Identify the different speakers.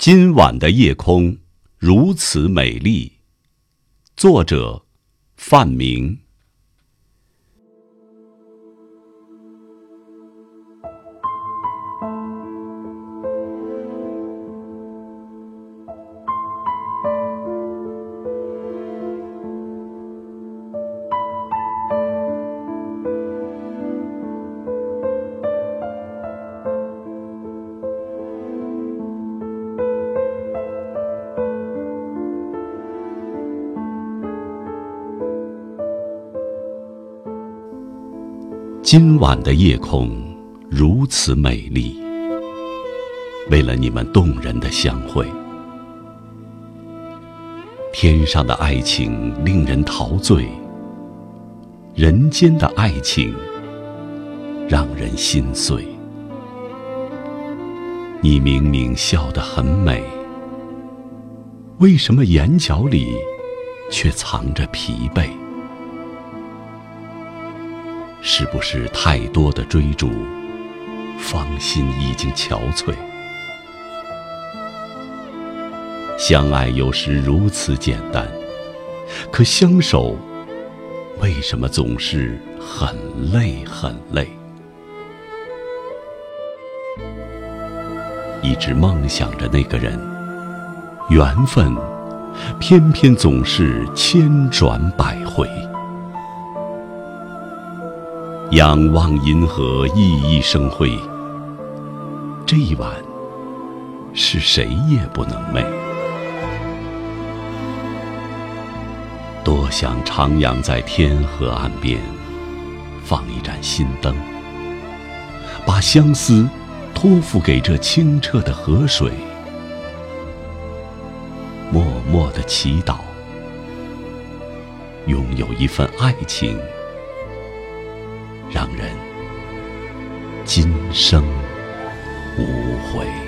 Speaker 1: 今晚的夜空如此美丽。作者：范明。今晚的夜空如此美丽，为了你们动人的相会，天上的爱情令人陶醉，人间的爱情让人心碎。你明明笑得很美，为什么眼角里却藏着疲惫？是不是太多的追逐，芳心已经憔悴？相爱有时如此简单，可相守，为什么总是很累很累？一直梦想着那个人，缘分，偏偏总是千转百回。仰望银河熠熠生辉，这一晚是谁也不能寐。多想徜徉在天河岸边，放一盏心灯，把相思托付给这清澈的河水，默默的祈祷，拥有一份爱情。让人今生无悔。